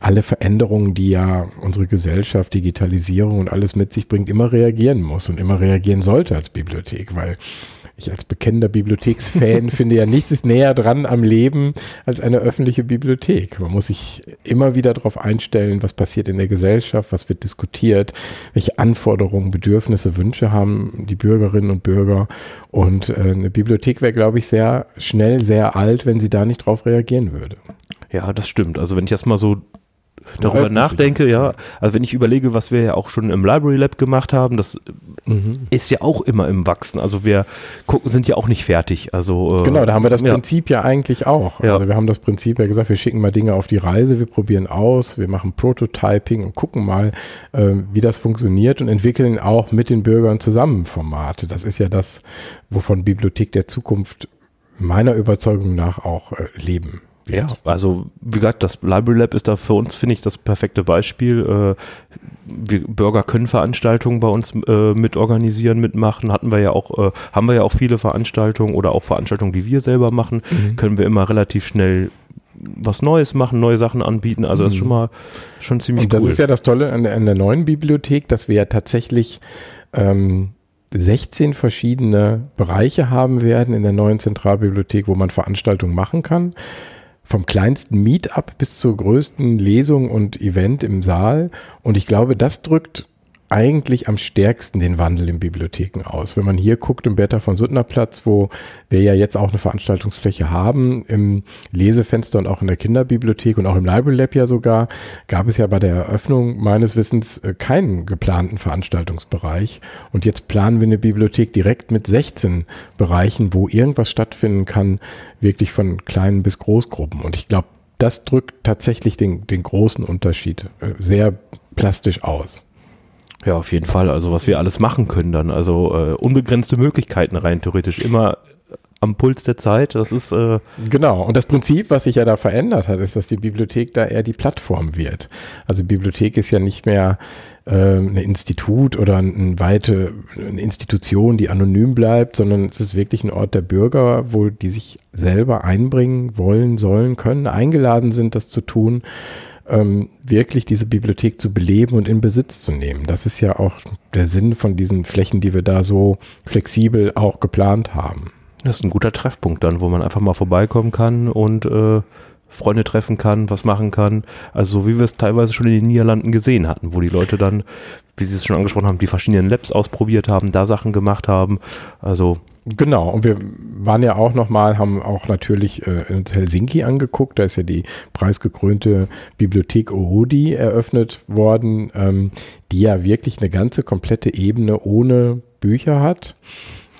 alle Veränderungen, die ja unsere Gesellschaft, Digitalisierung und alles mit sich bringt, immer reagieren muss und immer reagieren sollte als Bibliothek, weil ich als bekennender Bibliotheksfan finde ja nichts ist näher dran am Leben als eine öffentliche Bibliothek. Man muss sich immer wieder darauf einstellen, was passiert in der Gesellschaft, was wird diskutiert, welche Anforderungen, Bedürfnisse, Wünsche haben die Bürgerinnen und Bürger. Und äh, eine Bibliothek wäre, glaube ich, sehr schnell sehr alt, wenn sie da nicht drauf reagieren würde. Ja, das stimmt. Also wenn ich erstmal so darüber nachdenke, ja, also wenn ich überlege, was wir ja auch schon im Library Lab gemacht haben, das ist ja auch immer im Wachsen. Also wir gucken, sind ja auch nicht fertig. Also äh, Genau, da haben wir das ja. Prinzip ja eigentlich auch. Ja. Also wir haben das Prinzip ja gesagt, wir schicken mal Dinge auf die Reise, wir probieren aus, wir machen Prototyping und gucken mal, äh, wie das funktioniert und entwickeln auch mit den Bürgern zusammen Formate. Das ist ja das, wovon Bibliothek der Zukunft meiner Überzeugung nach auch äh, leben. Ja, also wie gesagt, das Library Lab ist da für uns, finde ich, das perfekte Beispiel. Äh, wir Bürger können Veranstaltungen bei uns äh, mit organisieren, mitmachen. Hatten wir ja auch, äh, haben wir ja auch viele Veranstaltungen oder auch Veranstaltungen, die wir selber machen, können wir immer relativ schnell was Neues machen, neue Sachen anbieten. Also das ist schon mal schon ziemlich Und das cool. ist ja das Tolle an der, an der neuen Bibliothek, dass wir ja tatsächlich ähm, 16 verschiedene Bereiche haben werden in der neuen Zentralbibliothek, wo man Veranstaltungen machen kann. Vom kleinsten Meetup bis zur größten Lesung und Event im Saal. Und ich glaube, das drückt eigentlich am stärksten den Wandel in Bibliotheken aus. Wenn man hier guckt im Bertha von Suttner Platz, wo wir ja jetzt auch eine Veranstaltungsfläche haben, im Lesefenster und auch in der Kinderbibliothek und auch im Library Lab ja sogar, gab es ja bei der Eröffnung meines Wissens äh, keinen geplanten Veranstaltungsbereich. Und jetzt planen wir eine Bibliothek direkt mit 16 Bereichen, wo irgendwas stattfinden kann, wirklich von kleinen bis Großgruppen. Und ich glaube, das drückt tatsächlich den, den großen Unterschied äh, sehr plastisch aus. Ja, auf jeden Fall. Also was wir alles machen können dann. Also äh, unbegrenzte Möglichkeiten rein theoretisch. Immer am Puls der Zeit. Das ist äh, Genau. Und das Prinzip, was sich ja da verändert hat, ist, dass die Bibliothek da eher die Plattform wird. Also Bibliothek ist ja nicht mehr äh, ein Institut oder eine weite eine Institution, die anonym bleibt, sondern es ist wirklich ein Ort der Bürger, wo die sich selber einbringen wollen, sollen, können, eingeladen sind, das zu tun ähm, wirklich diese Bibliothek zu beleben und in Besitz zu nehmen. Das ist ja auch der Sinn von diesen Flächen, die wir da so flexibel auch geplant haben. Das ist ein guter Treffpunkt dann, wo man einfach mal vorbeikommen kann und äh, Freunde treffen kann, was machen kann. Also so wie wir es teilweise schon in den Niederlanden gesehen hatten, wo die Leute dann, wie Sie es schon angesprochen haben, die verschiedenen Labs ausprobiert haben, da Sachen gemacht haben. Also Genau, und wir waren ja auch nochmal, haben auch natürlich äh, in Helsinki angeguckt, da ist ja die preisgekrönte Bibliothek Oodi eröffnet worden, ähm, die ja wirklich eine ganze komplette Ebene ohne Bücher hat.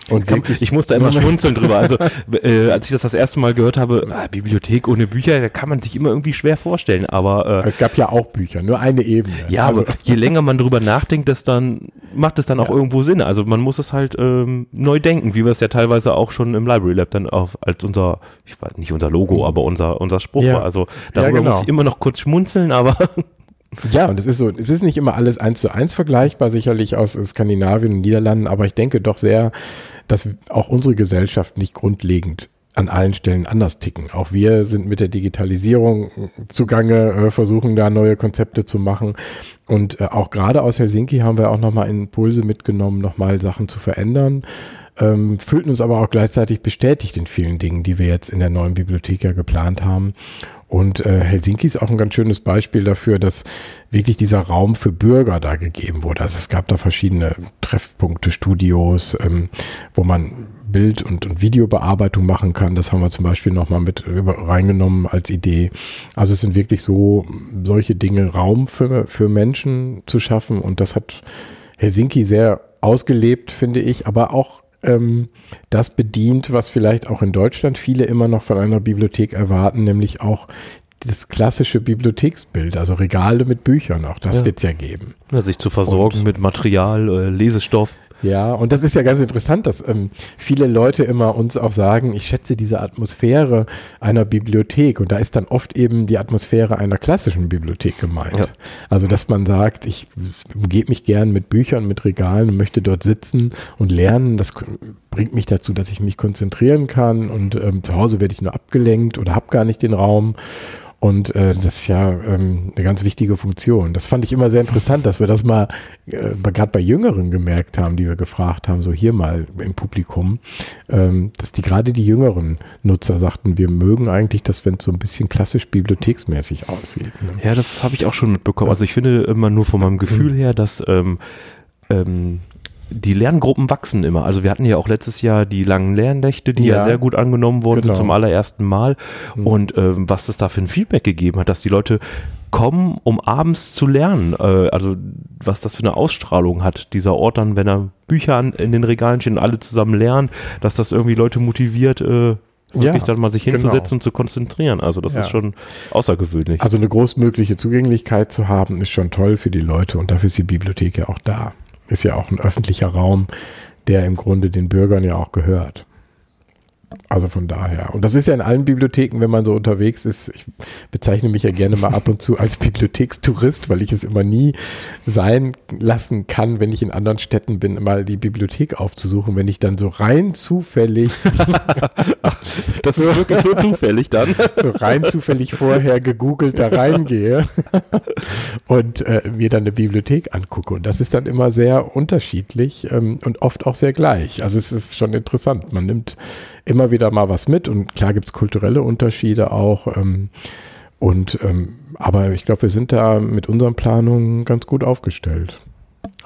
Und wirklich, ich musste immer schmunzeln drüber. Also, äh, als ich das das erste Mal gehört habe, ah, Bibliothek ohne Bücher, da kann man sich immer irgendwie schwer vorstellen. Aber äh, es gab ja auch Bücher, nur eine Ebene. ja, also, aber je länger man drüber nachdenkt, das dann macht es dann auch Ja. irgendwo Sinn. Also man muss es halt ähm, neu denken, wie wir es ja teilweise auch schon im Library Lab dann auf als unser, ich weiß nicht unser Logo, aber unser unser Spruch Ja. war. Also darüber genau. muss ich immer noch kurz schmunzeln, aber Ja, und es ist so, es ist nicht immer alles eins zu eins vergleichbar, sicherlich aus Skandinavien und Niederlanden, aber ich denke doch sehr, dass auch unsere Gesellschaft nicht grundlegend an allen Stellen anders ticken. Auch wir sind mit der Digitalisierung zugange, äh, versuchen da neue Konzepte zu machen. Und äh, auch gerade aus Helsinki haben wir auch nochmal Impulse mitgenommen, nochmal Sachen zu verändern. Ähm, fühlten uns aber auch gleichzeitig bestätigt in vielen Dingen, die wir jetzt in der neuen Bibliothek ja geplant haben. Und äh, Helsinki ist auch ein ganz schönes Beispiel dafür, dass wirklich dieser Raum für Bürger da gegeben wurde. Also es gab da verschiedene Treffpunkte, Studios, ähm, wo man Bild- und, und Videobearbeitung machen kann. Das haben wir zum Beispiel nochmal mit reingenommen als Idee. Also es sind wirklich so solche Dinge, Raum für, für Menschen zu schaffen. Und das hat Helsinki sehr ausgelebt, finde ich, aber auch ähm, das bedient, was vielleicht auch in Deutschland viele immer noch von einer Bibliothek erwarten, nämlich auch das klassische Bibliotheksbild, also Regale mit Büchern, auch das Ja. wird es ja geben. Ja, sich zu versorgen Und- mit Material, äh, Lesestoff. Ja, und das ist ja ganz interessant, dass ähm, viele Leute immer uns auch sagen, ich schätze diese Atmosphäre einer Bibliothek und da ist dann oft eben die Atmosphäre einer klassischen Bibliothek gemeint. Ja. Also, dass man sagt, ich umgebe mich gern mit Büchern, mit Regalen und möchte dort sitzen und lernen. Das bringt mich dazu, dass ich mich konzentrieren kann und ähm, zu Hause werde ich nur abgelenkt oder habe gar nicht den Raum. Und äh, das ist ja ähm, eine ganz wichtige Funktion. Das fand ich immer sehr interessant, dass wir das mal äh, gerade bei Jüngeren gemerkt haben, die wir gefragt haben, so hier mal im Publikum, ähm, dass die gerade die jüngeren Nutzer sagten, wir mögen eigentlich das, wenn es so ein bisschen klassisch bibliotheksmäßig aussieht. Ne? Ja, das habe ich auch schon mitbekommen. Also ich finde immer nur von meinem Gefühl her, dass ähm, ähm, die Lerngruppen wachsen immer. Also wir hatten ja auch letztes Jahr die langen Lernnächte, die ja, Ja. sehr gut angenommen worden Genau. zum allerersten Mal. Mhm. Und ähm, was es da für ein Feedback gegeben hat, dass die Leute kommen, um abends zu lernen. Äh, also was das für eine Ausstrahlung hat, dieser Ort dann, wenn da Bücher an, in den Regalen stehen und alle zusammen lernen, dass das irgendwie Leute motiviert, äh, wirklich dann mal sich genau. hinzusetzen und zu konzentrieren. Also das Ja. ist schon außergewöhnlich. Also eine großmögliche Zugänglichkeit zu haben, ist schon toll für die Leute und dafür ist die Bibliothek ja auch da. Ist ja auch ein öffentlicher Raum, der im Grunde den Bürgern ja auch gehört. Also von daher. Und das ist ja in allen Bibliotheken, wenn man so unterwegs ist. Ich bezeichne mich ja gerne mal ab und zu als Bibliothekstourist, weil ich es immer nie sein lassen kann, wenn ich in anderen Städten bin, mal die Bibliothek aufzusuchen, wenn ich dann so rein zufällig Das ist wirklich so zufällig dann. so rein zufällig vorher gegoogelt da reingehe und äh, mir dann eine Bibliothek angucke. Und das ist dann immer sehr unterschiedlich ähm, und oft auch sehr gleich. Also es ist schon interessant. Man nimmt immer wieder mal was mit und klar gibt es kulturelle Unterschiede auch. Ähm, und ähm, aber ich glaube, wir sind da mit unseren Planungen ganz gut aufgestellt.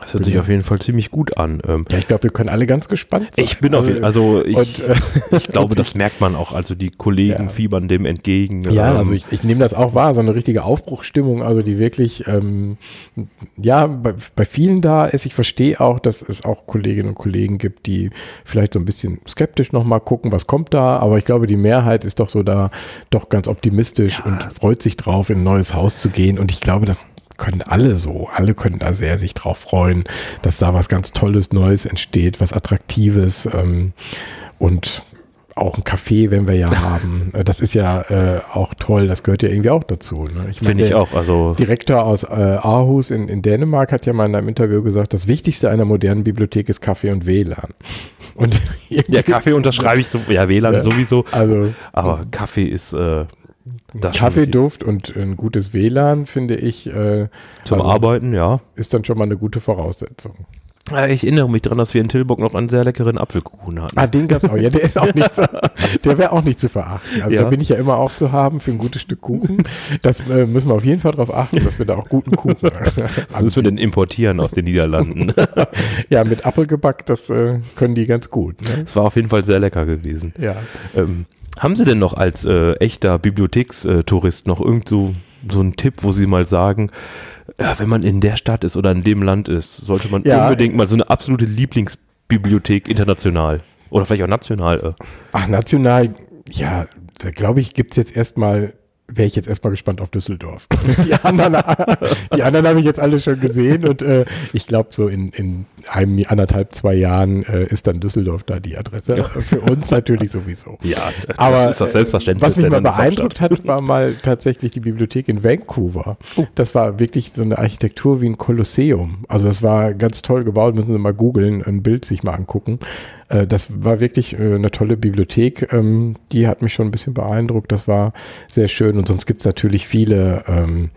Das hört sich auf jeden Fall ziemlich gut an. Ähm, Ja, ich glaube, wir können alle ganz gespannt sein. ich bin auf jeden also ich, und, äh, ich glaube, das merkt man auch. Also die Kollegen Ja. fiebern dem entgegen. Ja, Ähm, also ich, ich nehme das auch wahr, so eine richtige Aufbruchsstimmung, also die wirklich, ähm, ja, bei, bei vielen da ist. Ich verstehe auch, dass es auch Kolleginnen und Kollegen gibt, die vielleicht so ein bisschen skeptisch nochmal gucken, was kommt da, aber ich glaube, die Mehrheit ist doch so da, doch ganz optimistisch und freut sich drauf, in ein neues Haus zu gehen und ich glaube, das können alle so, alle können da sehr sich drauf freuen, dass da was ganz Tolles, Neues entsteht, was Attraktives ähm, und auch ein Café, wenn wir ja haben. Äh, Das ist ja äh, auch toll, das gehört ja irgendwie auch dazu. Ne? Ich Finde ich auch. Also Direktor aus äh, Aarhus in, in Dänemark hat ja mal in einem Interview gesagt, das Wichtigste einer modernen Bibliothek ist Kaffee und WLAN. Und ja, Kaffee unterschreibe ich so. Ja, WLAN Ja. sowieso. Also Aber Kaffee ist äh, das. Kaffeeduft und ein gutes WLAN, finde ich, äh, zum also Arbeiten, ja. ist dann schon mal eine gute Voraussetzung. Äh, Ich erinnere mich daran, dass wir in Tilburg noch einen sehr leckeren Apfelkuchen hatten. Ah, den gab's auch. Ja, der ist auch nicht zu, der wäre auch nicht zu verachten. Also Ja. da bin ich ja immer auch zu haben für ein gutes Stück Kuchen. Das äh, müssen wir auf jeden Fall darauf achten, dass wir da auch guten Kuchen Was müssen wir denn importieren aus den Niederlanden? Ja, mit Apfelgebäck, das äh, können die ganz gut. Ne? Es war auf jeden Fall sehr lecker gewesen. Ja. Ähm, haben Sie denn noch als äh, echter Bibliothekstourist noch irgend so, so einen Tipp, wo Sie mal sagen, ja, wenn man in der Stadt ist oder in dem Land ist, sollte man Ja. unbedingt mal so eine absolute Lieblingsbibliothek international oder vielleicht auch national. Äh. Ach, national, ja, da glaube ich, gibt's jetzt erstmal, wäre ich jetzt erstmal gespannt auf Düsseldorf. Die anderen, die anderen habe ich jetzt alle schon gesehen und äh, ich glaube, so in, in einem, anderthalb, zwei Jahren äh, ist dann Düsseldorf da die Adresse. Ja. Für uns natürlich sowieso. Ja, Aber das ist doch äh, selbstverständlich. Was mich mal beeindruckt hat, war mal tatsächlich die Bibliothek in Vancouver. Das war wirklich so eine Architektur wie ein Kolosseum. Also das war ganz toll gebaut, müssen Sie mal googeln, ein Bild sich mal angucken. Äh, Das war wirklich äh, eine tolle Bibliothek. Ähm, Die hat mich schon ein bisschen beeindruckt. Das war sehr schön. Und sonst gibt es natürlich viele ähm,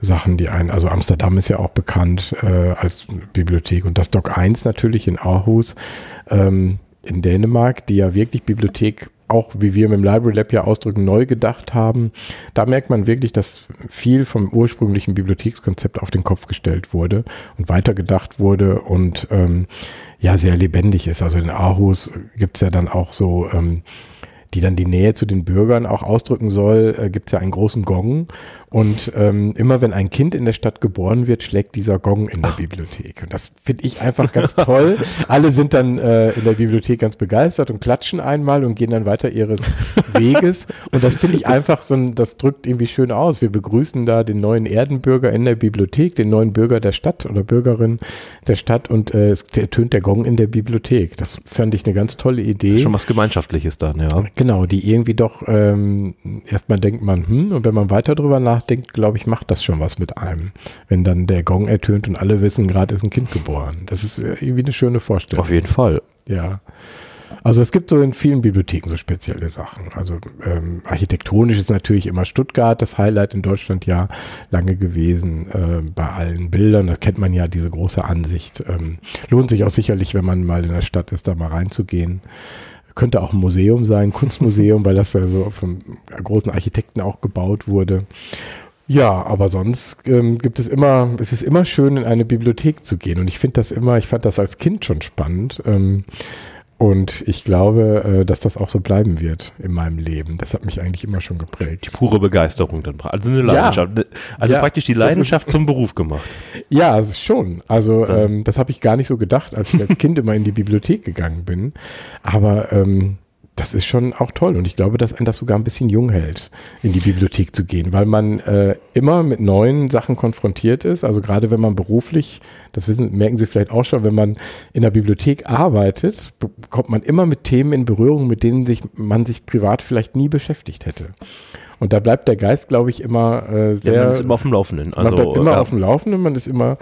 Sachen, die einen, also Amsterdam ist ja auch bekannt äh, als Bibliothek und das Doc 1 natürlich in Aarhus ähm, in Dänemark, die ja wirklich Bibliothek auch, wie wir mit dem Library Lab ja ausdrücken, neu gedacht haben. Da merkt man wirklich, dass viel vom ursprünglichen Bibliothekskonzept auf den Kopf gestellt wurde und weitergedacht wurde und ähm, ja, sehr lebendig ist. Also in Aarhus gibt es ja dann auch so ähm, die dann die Nähe zu den Bürgern auch ausdrücken soll, äh, gibt es ja einen großen Gong. Und ähm, immer wenn ein Kind in der Stadt geboren wird, schlägt dieser Gong in der Ach. Bibliothek. Und das finde ich einfach ganz toll. Alle sind dann äh, in der Bibliothek ganz begeistert und klatschen einmal und gehen dann weiter ihres Weges. Und das finde ich einfach so ein, das drückt irgendwie schön aus. Wir begrüßen da den neuen Erdenbürger in der Bibliothek, den neuen Bürger der Stadt oder Bürgerin der Stadt und äh, es ertönt der Gong in der Bibliothek. Das fand ich eine ganz tolle Idee. Schon was Gemeinschaftliches dann, ja. Genau, die irgendwie doch ähm, erstmal denkt man, hm, und wenn man weiter drüber nachdenkt, glaube ich, macht das schon was mit einem. Wenn dann der Gong ertönt und alle wissen, gerade ist ein Kind geboren. Das ist äh, irgendwie eine schöne Vorstellung. Auf jeden Fall. Ja. Also es gibt so in vielen Bibliotheken so spezielle Sachen. Also ähm, architektonisch ist natürlich immer Stuttgart das Highlight in Deutschland ja lange gewesen äh, bei allen Bildern. Das kennt man ja, diese große Ansicht. Ähm, lohnt sich auch sicherlich, wenn man mal in der Stadt ist, da mal reinzugehen könnte auch ein Museum sein, Kunstmuseum, weil das ja so vom großen Architekten auch gebaut wurde. Ja, aber sonst ähm, gibt es immer, es ist immer schön, in eine Bibliothek zu gehen. Und ich finde das immer, ich fand das als Kind schon spannend. Ähm, und ich glaube, äh, dass das auch so bleiben wird in meinem Leben. Das hat mich eigentlich immer schon geprägt. Die pure Begeisterung dann. Also eine Leidenschaft. Ja. Also ja, praktisch die Leidenschaft zum Beruf gemacht. Ja, also schon. Also ähm, das habe ich gar nicht so gedacht, als ich als Kind immer in die Bibliothek gegangen bin. Aber ähm, das ist schon auch toll und ich glaube, dass ein das sogar ein bisschen jung hält, in die Bibliothek zu gehen, weil man äh, immer mit neuen Sachen konfrontiert ist. Also gerade wenn man beruflich, das wissen, merken Sie vielleicht auch schon, wenn man in der Bibliothek arbeitet, kommt man immer mit Themen in Berührung, mit denen sich man sich privat vielleicht nie beschäftigt hätte. Und da bleibt der Geist, glaube ich, immer äh, sehr. Ja, man ist immer auf dem Laufenden. Also, man bleibt immer ja. auf dem Laufenden, man ist immer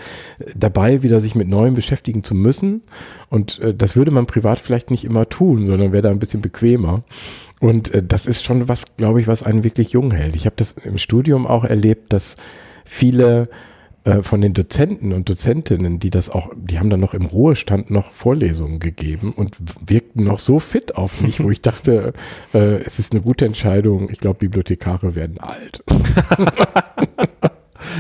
dabei, wieder sich mit Neuem beschäftigen zu müssen. Und äh, das würde man privat vielleicht nicht immer tun, sondern wäre da ein bisschen bequemer. Und äh, das ist schon was, glaube ich, was einen wirklich jung hält. Ich habe das im Studium auch erlebt, dass viele äh, von den Dozenten und Dozentinnen, die das auch, die haben dann noch im Ruhestand noch Vorlesungen gegeben und wirkten noch so fit auf mich, wo ich dachte, äh, es ist eine gute Entscheidung. Ich glaube, Bibliothekare werden alt.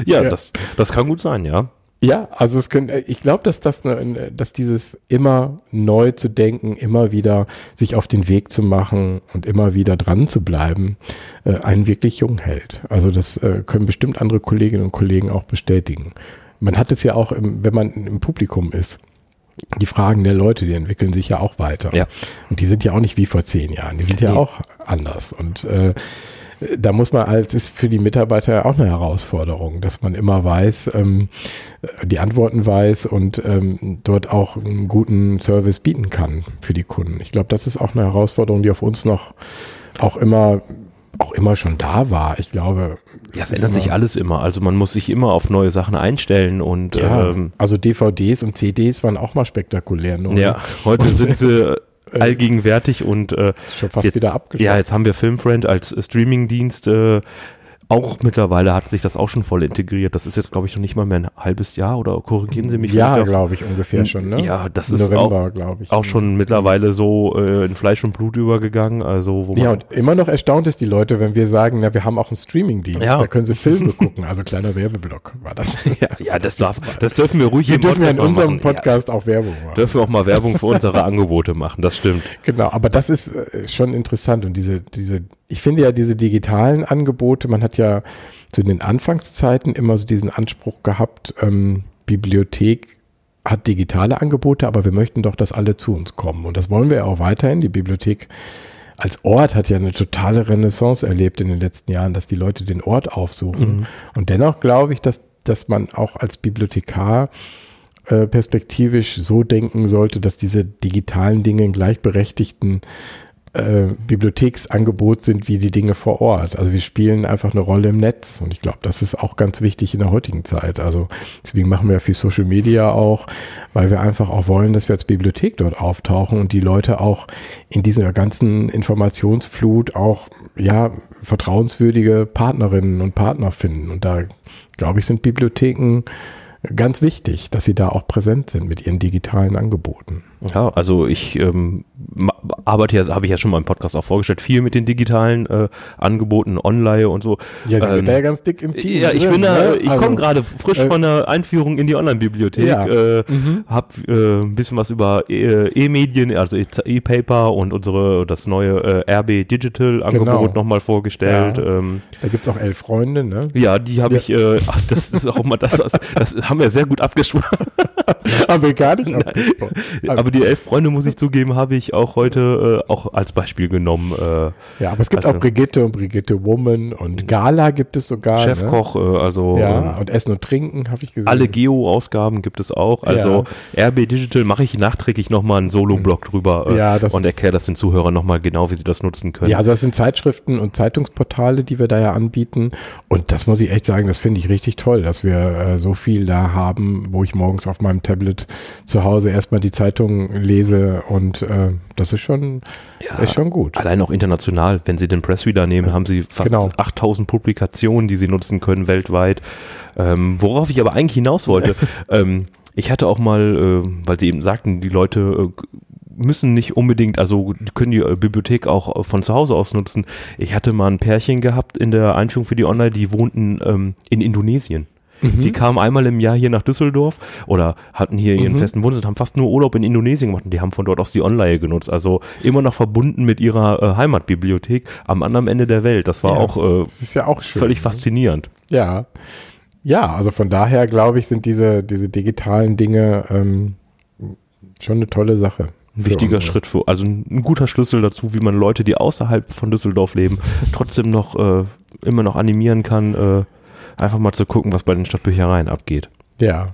ja, ja, Das, das kann gut sein, ja. Ja, also es können, ich glaube, dass das, eine, dass dieses immer neu zu denken, immer wieder sich auf den Weg zu machen und immer wieder dran zu bleiben, äh, einen wirklich jung hält. Also das äh, können bestimmt andere Kolleginnen und Kollegen auch bestätigen. Man hat es ja auch, im, wenn man im Publikum ist. Die Fragen der Leute, die entwickeln sich ja auch weiter. Ja. Und die sind ja auch nicht wie vor zehn Jahren. Die sind ja auch anders. Und äh, da muss man als ist für die Mitarbeiter auch eine Herausforderung, dass man immer weiß, ähm, die Antworten weiß und ähm, dort auch einen guten Service bieten kann für die Kunden. Ich glaube, das ist auch eine Herausforderung, die auf uns noch auch immer auch immer schon da war. Ich glaube. Ja, es ändert sich alles immer. Also man muss sich immer auf neue Sachen einstellen und ja, ähm, also DVDs und CDs waren auch mal spektakulär. Oder? Ja, heute sind sie allgegenwärtig und äh, schon fast jetzt, wieder abgeschlossen. Ja, jetzt haben wir Filmfriend als Streamingdienst äh, auch mittlerweile hat sich das auch schon voll integriert. Das ist jetzt, glaube ich, noch nicht mal mehr ein halbes Jahr oder korrigieren Sie mich? Ja, glaube ich, ungefähr schon. Ne? Ja, das ist November, auch, ich, auch schon mittlerweile so äh, in Fleisch und Blut übergegangen. Also, ja, und immer noch erstaunt ist die Leute, wenn wir sagen, na, wir haben auch einen Streamingdienst. Ja. Da können sie Filme gucken. Also kleiner Werbeblock war das. ja, ja, das, darf, das dürfen wir ruhig Wir dürfen ja in unserem Podcast ja. auch Werbung machen. Dürfen wir auch mal Werbung für unsere Angebote machen, das stimmt. Genau, aber das ist äh, schon interessant und diese, diese ich finde ja diese digitalen Angebote, man hat ja zu den Anfangszeiten immer so diesen Anspruch gehabt, ähm, Bibliothek hat digitale Angebote, aber wir möchten doch, dass alle zu uns kommen. Und das wollen wir ja auch weiterhin. Die Bibliothek als Ort hat ja eine totale Renaissance erlebt in den letzten Jahren, dass die Leute den Ort aufsuchen. Mhm. Und dennoch glaube ich, dass, dass man auch als Bibliothekar äh, perspektivisch so denken sollte, dass diese digitalen Dinge einen gleichberechtigten äh, Bibliotheksangebot sind wie die Dinge vor Ort. Also wir spielen einfach eine Rolle im Netz und ich glaube, das ist auch ganz wichtig in der heutigen Zeit. Also deswegen machen wir viel Social Media auch, weil wir einfach auch wollen, dass wir als Bibliothek dort auftauchen und die Leute auch in dieser ganzen Informationsflut auch ja vertrauenswürdige Partnerinnen und Partner finden. Und da glaube ich, sind Bibliotheken ganz wichtig, dass sie da auch präsent sind mit ihren digitalen Angeboten. Ja, also ich ähm, arbeite ja, habe ich ja schon mal im Podcast auch vorgestellt, viel mit den digitalen äh, Angeboten, Online und so. Ja, Sie Ähm, sind da ja ganz dick im Team. Ja, ich drin, bin da, ne? ich Also, komme gerade frisch äh, von der Einführung in die Online-Bibliothek, Ja. äh, Mhm. hab äh, ein bisschen was über äh, E-Medien, also E- E-Paper und unsere das neue äh, RB Digital Angebot Genau. nochmal vorgestellt. Ja. Ähm, Da gibt es auch elf Freunde, ne? ja, die habe ich, äh, ach, das ist auch mal das, was, das haben wir sehr gut abgesprochen. Nicht abgesprochen. Aber die elf Freunde, muss ich zugeben, habe ich auch heute äh, auch als Beispiel genommen. Äh, Ja, aber es gibt Also- auch Brigitte und Brigitte Woman und Gala gibt es sogar. Chefkoch, äh, also Ne? Ja, ähm, und Essen und Trinken habe ich gesehen. alle Geo-Ausgaben gibt es auch. Also RB Digital mache ich nachträglich nochmal einen Solo-Blog drüber äh, Ja, das- und erkläre das den Zuhörern nochmal genau, wie sie das nutzen können. Ja, also das sind Zeitschriften und Zeitungsportale, die wir da ja anbieten. Und das muss ich echt sagen, das finde ich richtig toll, dass wir äh, so viel da haben, wo ich morgens auf meinem Tablet zu Hause erstmal die Zeitung lese und äh, das ist schon, Ja, ist schon gut. Allein auch international, wenn Sie den Pressreader nehmen, haben Sie fast Genau. 8000 Publikationen, die Sie nutzen können weltweit. Ähm, worauf ich aber eigentlich hinaus wollte, ähm, ich hatte auch mal, äh, weil Sie eben sagten, die Leute äh, müssen nicht unbedingt, also können die äh, Bibliothek auch äh, von zu Hause aus nutzen. Ich hatte mal ein Pärchen gehabt in der Einführung für die Online, die wohnten ähm, in Indonesien. Mhm. Die kamen einmal im Jahr hier nach Düsseldorf oder hatten hier ihren Mhm. festen Wohnsitz und haben fast nur Urlaub in Indonesien gemacht und die haben von dort aus die Online genutzt. Also immer noch verbunden mit ihrer äh, Heimatbibliothek am anderen Ende der Welt. Das war Ja, auch äh, Das ja auch schön. völlig ne? faszinierend. Ja. Ja, also von daher glaube ich, sind diese, diese digitalen Dinge ähm, schon eine tolle Sache. Ein für wichtiger unsere- Schritt für, also ein, ein guter Schlüssel dazu, wie man Leute, die außerhalb von Düsseldorf leben, trotzdem noch äh, immer noch animieren kann, äh, einfach mal zu gucken, was bei den Stadtbüchereien abgeht. Ja.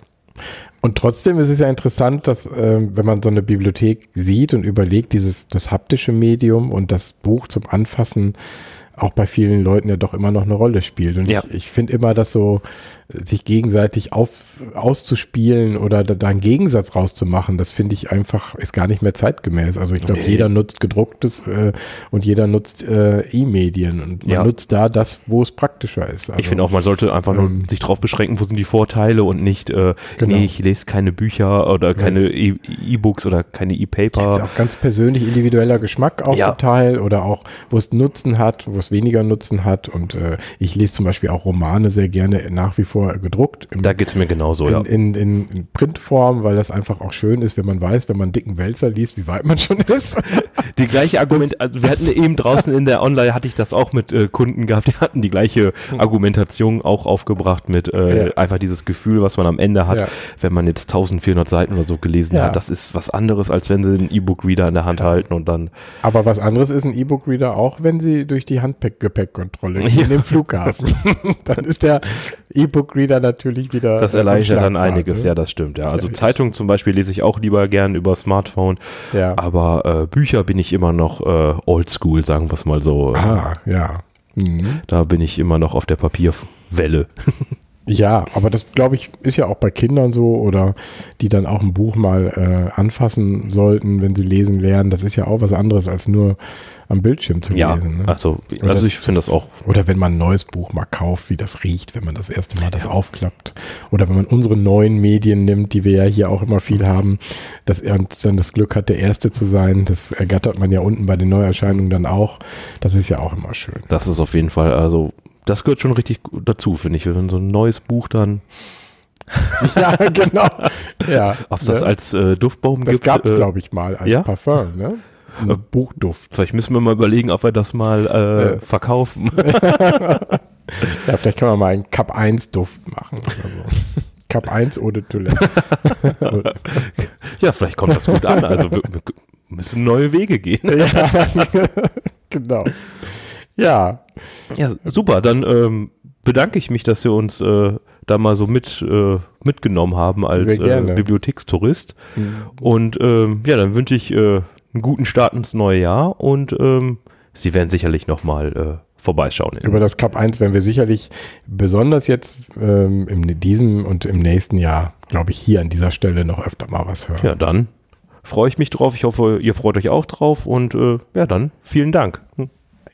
Und trotzdem ist es ja interessant, dass ähm, wenn man so eine Bibliothek sieht und überlegt, dieses das haptische Medium und das Buch zum Anfassen auch bei vielen Leuten ja doch immer noch eine Rolle spielt. Und Ja. ich, ich finde immer, dass so äh, sich gegenseitig auf, auszuspielen oder da, da einen Gegensatz rauszumachen, das finde ich einfach, ist gar nicht mehr zeitgemäß. Also ich glaube, Nee. jeder nutzt gedrucktes äh, und jeder nutzt äh, E-Medien und man Ja. nutzt da das, wo es praktischer ist. Also, ich finde auch, man sollte einfach nur ähm, sich darauf beschränken, wo sind die Vorteile und nicht, äh, Genau. nee, ich lese keine Bücher oder keine E- E-Books oder keine Das ist E-Paper. auch ganz persönlich individueller Geschmack auch Ja. zum Teil oder auch, wo es Nutzen hat, wo es weniger Nutzen hat. Und äh, ich lese zum Beispiel auch Romane sehr gerne nach wie vor gedruckt im, Da geht's mir genauso, ja. in, in, in, in Printform, weil das einfach auch schön ist, wenn man weiß, wenn man einen dicken Wälzer liest, wie weit man schon ist. Die gleiche Argument, also wir hatten eben draußen in der Online, hatte ich das auch mit äh, Kunden gehabt, die hatten die gleiche Argumentation auch aufgebracht mit äh. Ja. einfach dieses Gefühl, was man am Ende hat, Ja. wenn man jetzt 1400 Seiten oder so gelesen Ja. hat. Das ist was anderes, als wenn sie einen E-Book-Reader in der Hand halten und dann, Aber was anderes ist ein E-Book-Reader auch, wenn sie durch die Handgepäckkontrolle gehen in dem Flughafen. dann ist der E-Book-Reader natürlich wieder. das äh, erleichtert dann einiges. ne? Ja, das stimmt, ja. Also Ja, Zeitung zum Beispiel lese ich auch lieber gern über Smartphone, Ja. aber äh, Bücher bin ich immer noch äh, oldschool, sagen wir es mal so. Ah, ja. Mhm. Da bin ich immer noch auf der Papierwelle. Ja, aber das glaube ich ist ja auch bei Kindern so oder die dann auch ein Buch mal äh, anfassen sollten, wenn sie lesen lernen. Das ist ja auch was anderes als nur am Bildschirm zu Ja, lesen. Ne? also, Oder also ich finde das auch Oder wenn man ein neues Buch mal kauft, wie das riecht, wenn man das erste Mal das aufklappt. Oder wenn man unsere neuen Medien nimmt, die wir ja hier auch immer viel haben, dass er dann das Glück hat, der Erste zu sein. Das ergattert man ja unten bei den Neuerscheinungen dann auch. Das ist ja auch immer schön. Das ist auf jeden Fall, also das gehört schon richtig dazu, finde ich. Wenn so ein neues Buch dann, ja, genau. Ja, ob es das ne? als äh, Duftbaum Das gibt. gab es, äh, glaube ich, mal als ja? Parfum, ne? Äh, Buchduft. Vielleicht müssen wir mal überlegen, ob wir das mal äh, verkaufen. Ja, vielleicht kann man mal einen Cup 1 Duft machen so. Cup 1 Eau de Toilette. ja, vielleicht kommt das gut an. Also wir, wir müssen neue Wege gehen. ja, genau. Ja, Ja, super. Dann ähm, bedanke ich mich, dass Sie uns äh, da mal so mit äh, mitgenommen haben als äh. Bibliothekstourist. Und ähm, ja, dann wünsche ich äh, einen guten Start ins neue Jahr und ähm, Sie werden sicherlich noch mal äh, vorbeischauen. über das Cup 1 werden wir sicherlich besonders jetzt ähm, in diesem und im nächsten Jahr, glaube ich, hier an dieser Stelle noch öfter mal was hören. Ja, dann freue ich mich drauf. Ich hoffe, ihr freut euch auch drauf und äh, ja, dann vielen Dank. Hm.